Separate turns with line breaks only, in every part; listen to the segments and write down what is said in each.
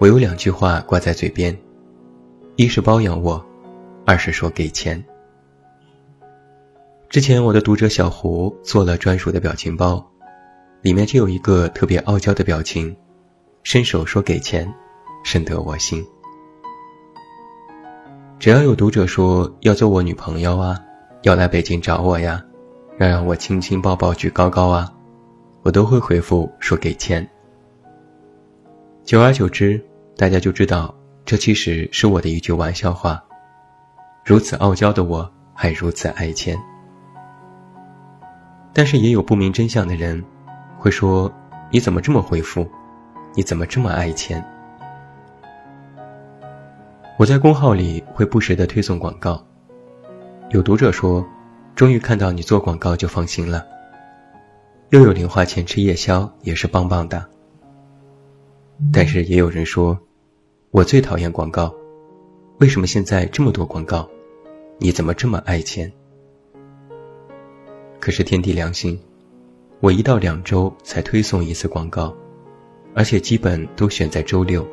我有两句话挂在嘴边，一是包养我，二是说给钱。之前我的读者小胡做了专属的表情包，里面就有一个特别傲娇的表情，伸手说给钱，深得我心。只要有读者说要做我女朋友啊，要来北京找我呀，要让我亲亲抱抱举高高啊，我都会回复说给钱。久而久之。大家就知道，这其实是我的一句玩笑话。如此傲娇的我，还如此爱钱。但是也有不明真相的人，会说：“你怎么这么回复？你怎么这么爱钱？”我在公号里会不时的推送广告，有读者说：“终于看到你做广告就放心了。”又有零花钱吃夜宵，也是棒棒的。但是也有人说。我最讨厌广告，为什么现在这么多广告？你怎么这么爱钱？可是天地良心，我一到两周才推送一次广告，而且基本都选在周六。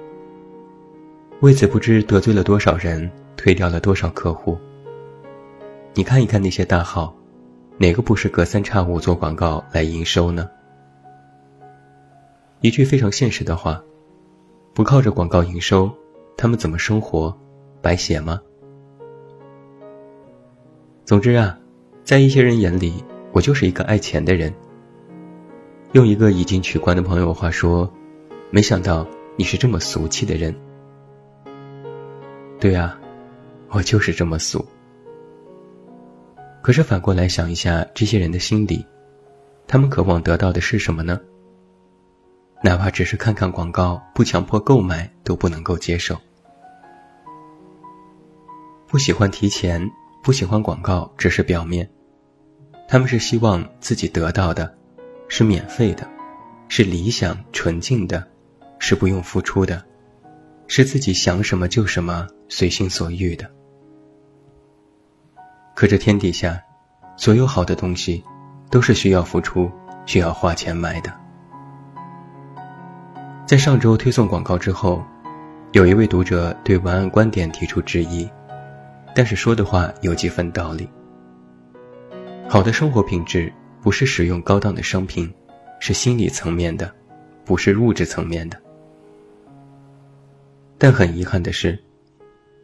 为此不知得罪了多少人，推掉了多少客户。你看一看那些大号，哪个不是隔三差五做广告来营收呢？一句非常现实的话。不靠着广告营收，他们怎么生活？白写吗？总之啊，在一些人眼里，我就是一个爱钱的人。用一个已经取关的朋友话说，没想到你是这么俗气的人。对啊，我就是这么俗。可是反过来想一下，这些人的心里，他们渴望得到的是什么呢？哪怕只是看看广告，不强迫购买都不能够接受。不喜欢提钱，不喜欢广告，只是表面。他们是希望自己得到的，是免费的，是理想纯净的，是不用付出的，是自己想什么就什么，随心所欲的。可这天底下，所有好的东西，都是需要付出、需要花钱买的。在上周推送广告之后，有一位读者对文案观点提出质疑，但是说的话有几分道理。好的生活品质不是使用高档的商品，是心理层面的，不是物质层面的。但很遗憾的是，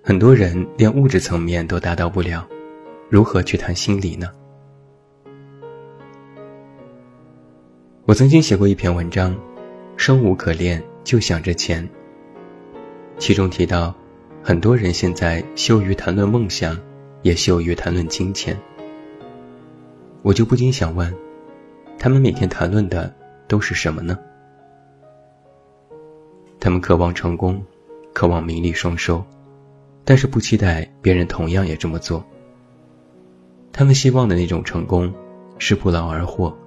很多人连物质层面都达到不了，如何去谈心理呢？我曾经写过一篇文章。生无可恋，就想着钱。其中提到，很多人现在羞于谈论梦想，也羞于谈论金钱。我就不禁想问，他们每天谈论的都是什么呢？他们渴望成功，渴望名利双收，但是不期待别人同样也这么做。他们希望的那种成功，是不劳而获，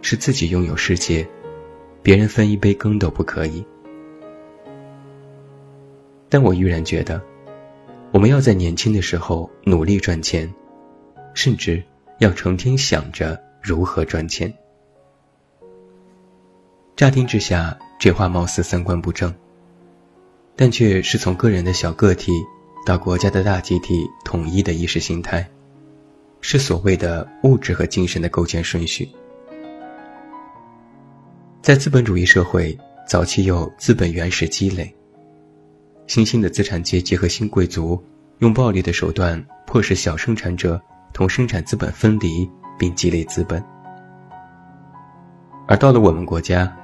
是自己拥有世界。别人分一杯羹都不可以，但我依然觉得，我们要在年轻的时候努力赚钱，甚至要成天想着如何赚钱。乍听之下，这话貌似三观不正，但却是从个人的小个体到国家的大集体统一的意识形态，是所谓的物质和精神的构建顺序。在资本主义社会，早期有资本原始积累。新兴的资产阶级和新贵族用暴力的手段迫使小生产者同生产资本分离，并积累资本。而到了我们国家，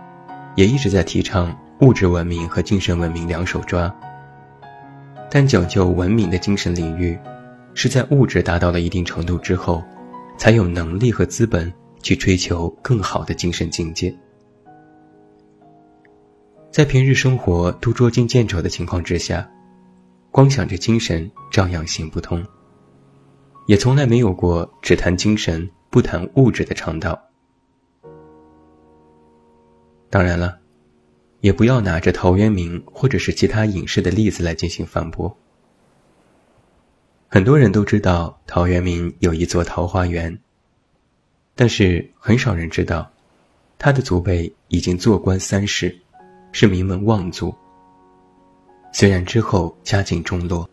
也一直在提倡物质文明和精神文明两手抓。但讲究文明的精神领域，是在物质达到了一定程度之后，才有能力和资本去追求更好的精神境界。在平日生活都捉襟见肘的情况之下，光想着精神照样行不通。也从来没有过只谈精神不谈物质的倡导。当然了，也不要拿着陶渊明或者是其他隐士的例子来进行反驳。很多人都知道陶渊明有一座桃花源，但是很少人知道，他的祖辈已经做官三世，是名门望族。虽然之后家境中落，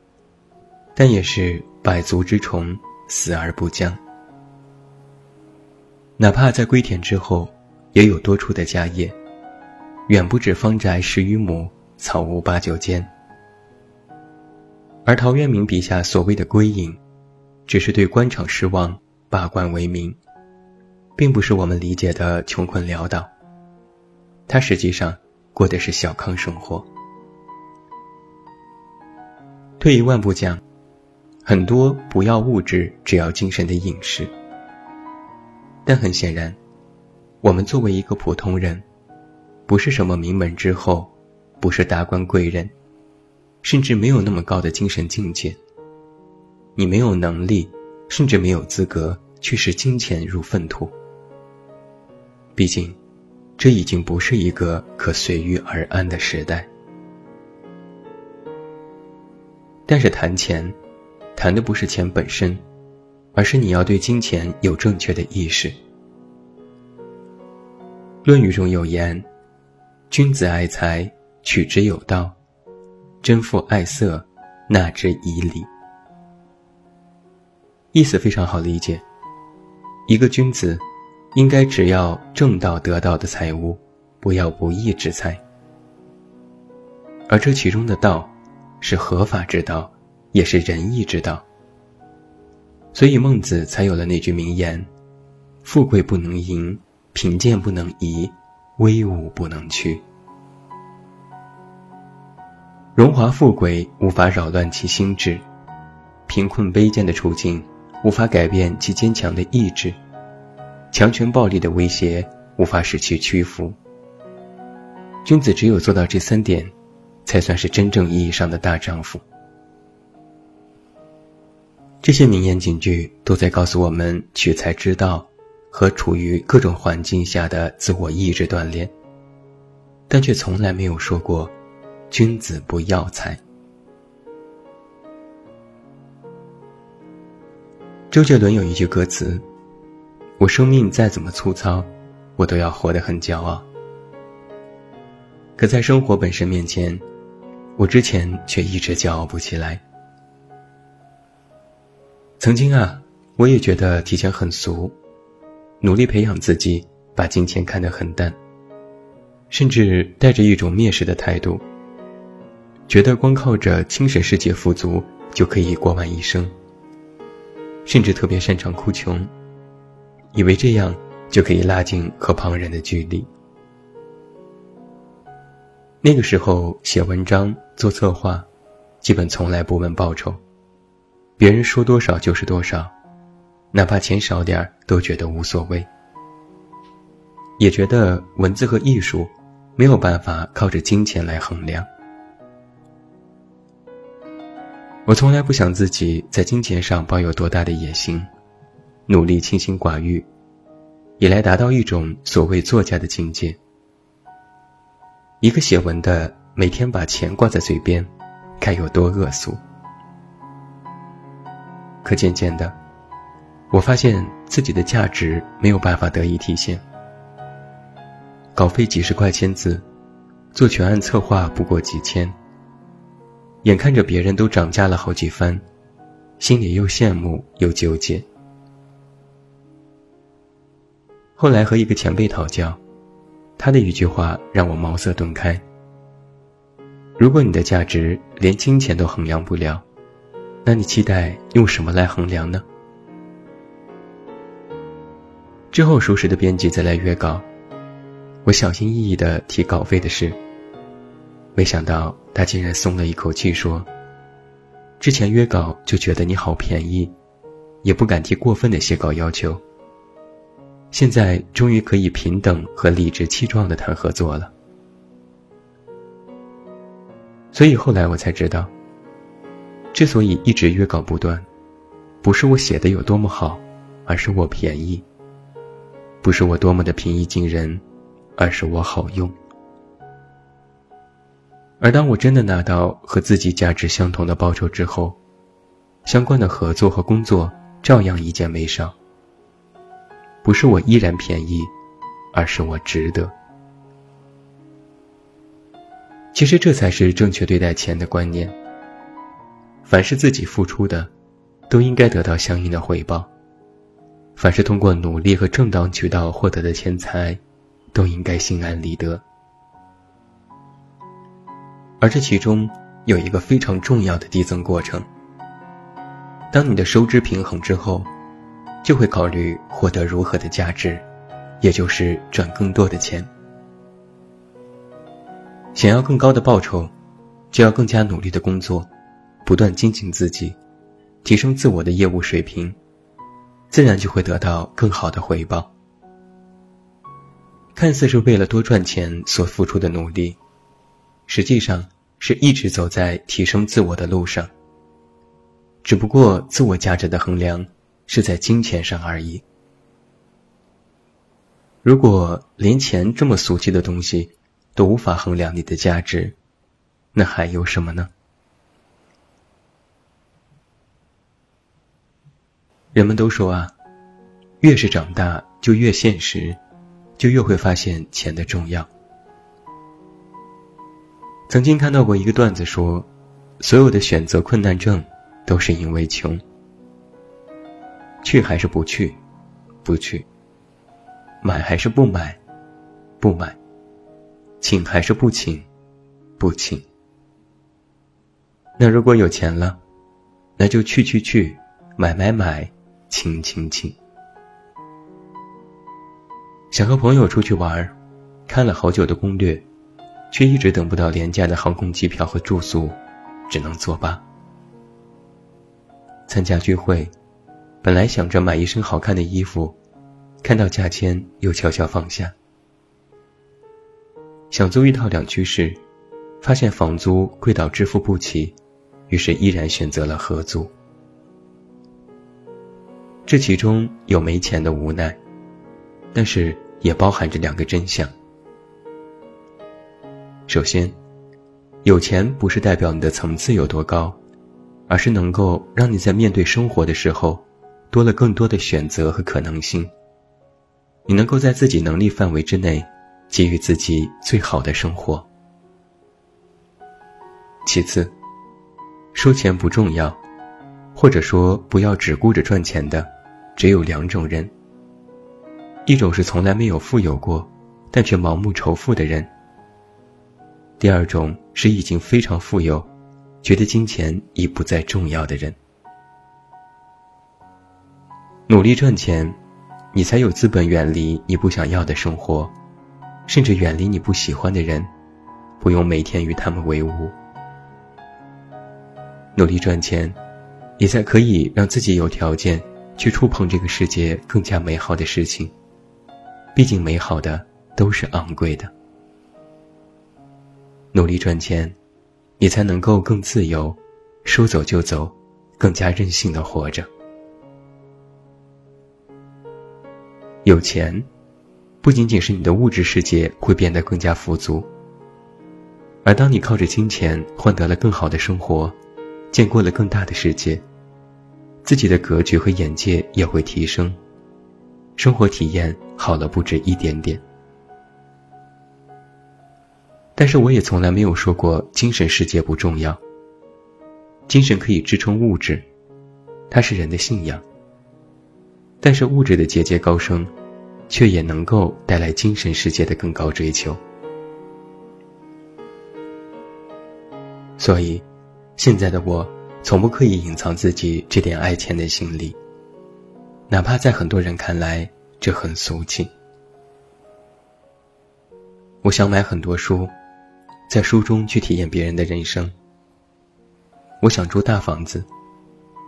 但也是百足之虫，死而不僵。哪怕在归田之后，也有多出的家业，远不止方宅十余亩，草屋八九间。而陶渊明笔下所谓的归隐，只是对官场失望，罢官为民，并不是我们理解的穷困潦倒。他实际上过的是小康生活。退一万步讲，很多不要物质，只要精神的隐士。但很显然，我们作为一个普通人，不是什么名门之后，不是达官贵人。甚至没有那么高的精神境界，你没有能力，甚至没有资格去视金钱如粪土。毕竟，这已经不是一个可随遇而安的时代。但是谈钱，谈的不是钱本身，而是你要对金钱有正确的意识。《论语》中有言：“君子爱财，取之有道。”真父爱色，纳之以礼。意思非常好理解。一个君子，应该只要正道得到的财物，不要不义之财。而这其中的道，是合法之道，也是仁义之道。所以孟子才有了那句名言：“富贵不能淫，贫贱不能移，威武不能屈。”荣华富贵无法扰乱其心智，贫困卑贱的处境无法改变其坚强的意志，强权暴力的威胁无法使其屈服。君子只有做到这三点，才算是真正意义上的大丈夫。这些名言警句都在告诉我们取财之道和处于各种环境下的自我意志锻炼，但却从来没有说过。君子不要财。周杰伦有一句歌词：“我生命再怎么粗糙，我都要活得很骄傲。”可在生活本身面前，我之前却一直骄傲不起来。曾经啊，我也觉得提前很俗，努力培养自己，把金钱看得很淡，甚至带着一种蔑视的态度。觉得光靠着精神世界富足就可以过完一生，甚至特别擅长哭穷，以为这样就可以拉近和旁人的距离。那个时候写文章做策划，基本从来不问报酬，别人说多少就是多少，哪怕钱少点儿都觉得无所谓。也觉得文字和艺术没有办法靠着金钱来衡量。我从来不想自己在金钱上抱有多大的野心，努力清心寡欲，以来达到一种所谓作家的境界。一个写文的每天把钱挂在嘴边，该有多恶俗？可渐渐的，我发现自己的价值没有办法得以体现。稿费几十块签字，做全案策划不过几千。眼看着别人都涨价了好几番，心里又羡慕又纠结。后来和一个前辈讨教，他的一句话让我茅塞顿开：如果你的价值连金钱都衡量不了，那你期待用什么来衡量呢？之后熟识的编辑再来约稿，我小心翼翼地提稿费的事。没想到他竟然松了一口气，说：“之前约稿就觉得你好便宜，也不敢提过分的写稿要求。现在终于可以平等和理直气壮的谈合作了。”所以后来我才知道，之所以一直约稿不断，不是我写的有多么好，而是我便宜；不是我多么的平易近人，而是我好用。而当我真的拿到和自己价值相同的报酬之后，相关的合作和工作照样一件没少。不是我依然便宜，而是我值得。其实这才是正确对待钱的观念。凡是自己付出的，都应该得到相应的回报；凡是通过努力和正当渠道获得的钱财，都应该心安理得。而这其中有一个非常重要的递增过程。当你的收支平衡之后。就会考虑获得如何的价值，也就是赚更多的钱。想要更高的报酬，就要更加努力的工作，不断精进自己，提升自我的业务水平，自然就会得到更好的回报。看似是为了多赚钱所付出的努力，实际上是一直走在提升自我的路上。只不过自我价值的衡量。是在金钱上而已。如果连钱这么俗气的东西都无法衡量你的价值，那还有什么呢？人们都说啊，越是长大就越现实，就越会发现钱的重要。曾经看到过一个段子说，所有的选择困难症都是因为穷。去还是不去？不去。买还是不买？不买。请还是不请？不请。那如果有钱了，那就去去去，买买买，请请请。想和朋友出去玩，看了好久的攻略，却一直等不到廉价的航空机票和住宿，只能作罢。参加聚会。本来想着买一身好看的衣服，看到价签又悄悄放下。想租一套两居室，发现房租贵到支付不起，于是依然选择了合租。这其中有没钱的无奈，但是也包含着两个真相。首先，有钱不是代表你的层次有多高，而是能够让你在面对生活的时候。多了更多的选择和可能性，你能够在自己能力范围之内，给予自己最好的生活。其次，说钱不重要，或者说不要只顾着赚钱的，只有两种人：一种是从来没有富有过，但却盲目仇富的人；第二种是已经非常富有，觉得金钱已不再重要的人。努力赚钱，你才有资本远离你不想要的生活，甚至远离你不喜欢的人，不用每天与他们为伍。努力赚钱，你才可以让自己有条件去触碰这个世界更加美好的事情。毕竟美好的都是昂贵的。努力赚钱，你才能够更自由，说走就走，更加任性的活着。有钱，不仅仅是你的物质世界会变得更加富足，而当你靠着金钱换得了更好的生活，见过了更大的世界，自己的格局和眼界也会提升，生活体验好了不止一点点。但是我也从来没有说过精神世界不重要，精神可以支撑物质，它是人的信仰。但是物质的节节高升，却也能够带来精神世界的更高追求。所以，现在的我从不刻意隐藏自己这点爱钱的心理，哪怕在很多人看来这很俗气。我想买很多书，在书中去体验别人的人生。我想住大房子，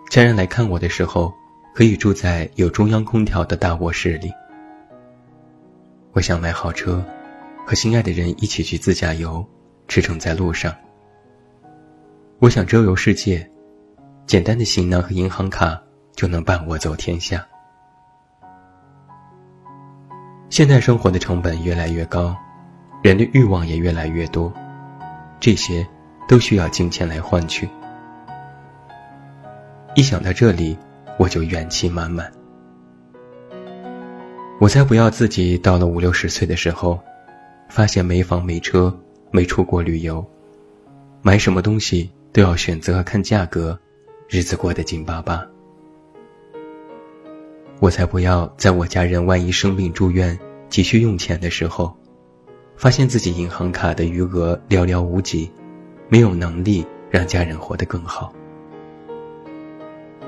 家人来看我的时候。可以住在有中央空调的大卧室里。我想买好车，和心爱的人一起去自驾游，驰骋在路上。我想周游世界，简单的行囊和银行卡就能伴我走天下。现代生活的成本越来越高，人的欲望也越来越多，这些都需要金钱来换取。一想到这里，我就元气满满。我才不要自己到了五六十岁的时候，发现没房没车，没出国旅游，买什么东西都要选择看价格，日子过得紧巴巴。我才不要在我家人万一生病住院急需用钱的时候，发现自己银行卡的余额寥寥无几，没有能力让家人活得更好。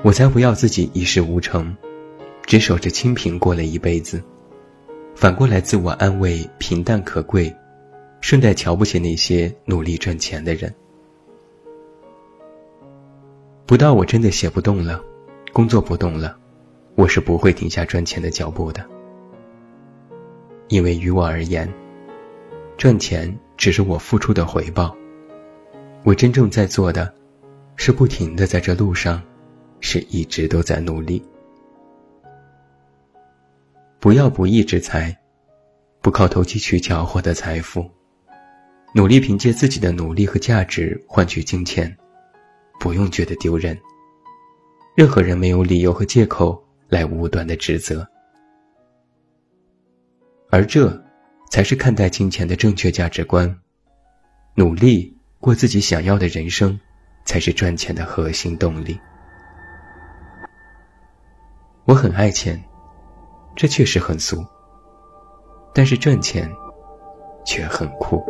我才不要自己一事无成，只守着清贫过了一辈子，反过来自我安慰平淡可贵，顺带瞧不起那些努力赚钱的人。不到我真的写不动了，工作不动了。我是不会停下赚钱的脚步的，因为于我而言，赚钱只是我付出的回报。我真正在做的，是不停的在这路上，是一直都在努力。不要不义之财，不靠投机取巧获得财富，努力凭借自己的努力和价值换取金钱，不用觉得丢人。任何人没有理由和借口。来无端的指责，而这，才是看待金钱的正确价值观。努力过自己想要的人生，才是赚钱的核心动力。我很爱钱，这确实很俗，但是赚钱，却很酷。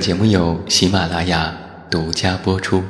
节目由喜马拉雅独家播出。